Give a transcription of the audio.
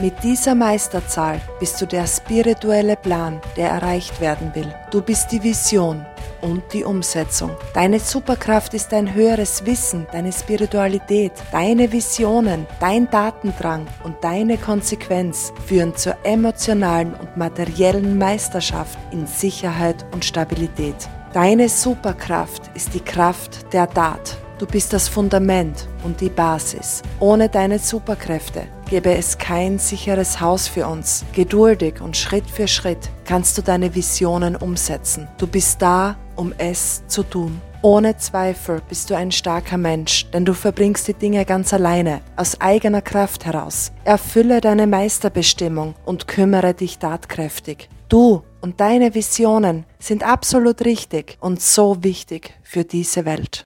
Mit dieser Meisterzahl bist du der spirituelle Plan, der erreicht werden will. Du bist die Vision und die Umsetzung. Deine Superkraft ist dein höheres Wissen, deine Spiritualität, deine Visionen, dein Datendrang und deine Konsequenz führen zur emotionalen und materiellen Meisterschaft in Sicherheit und Stabilität. Deine Superkraft ist die Kraft der Tat. Du bist das Fundament und die Basis. Ohne deine Superkräfte gäbe es kein sicheres Haus für uns. Geduldig und Schritt für Schritt kannst du deine Visionen umsetzen. Du bist da, um es zu tun. Ohne Zweifel bist du ein starker Mensch, denn du verbringst die Dinge ganz alleine, aus eigener Kraft heraus. Erfülle deine Meisterbestimmung und kümmere dich tatkräftig. Du und deine Visionen sind absolut richtig und so wichtig für diese Welt.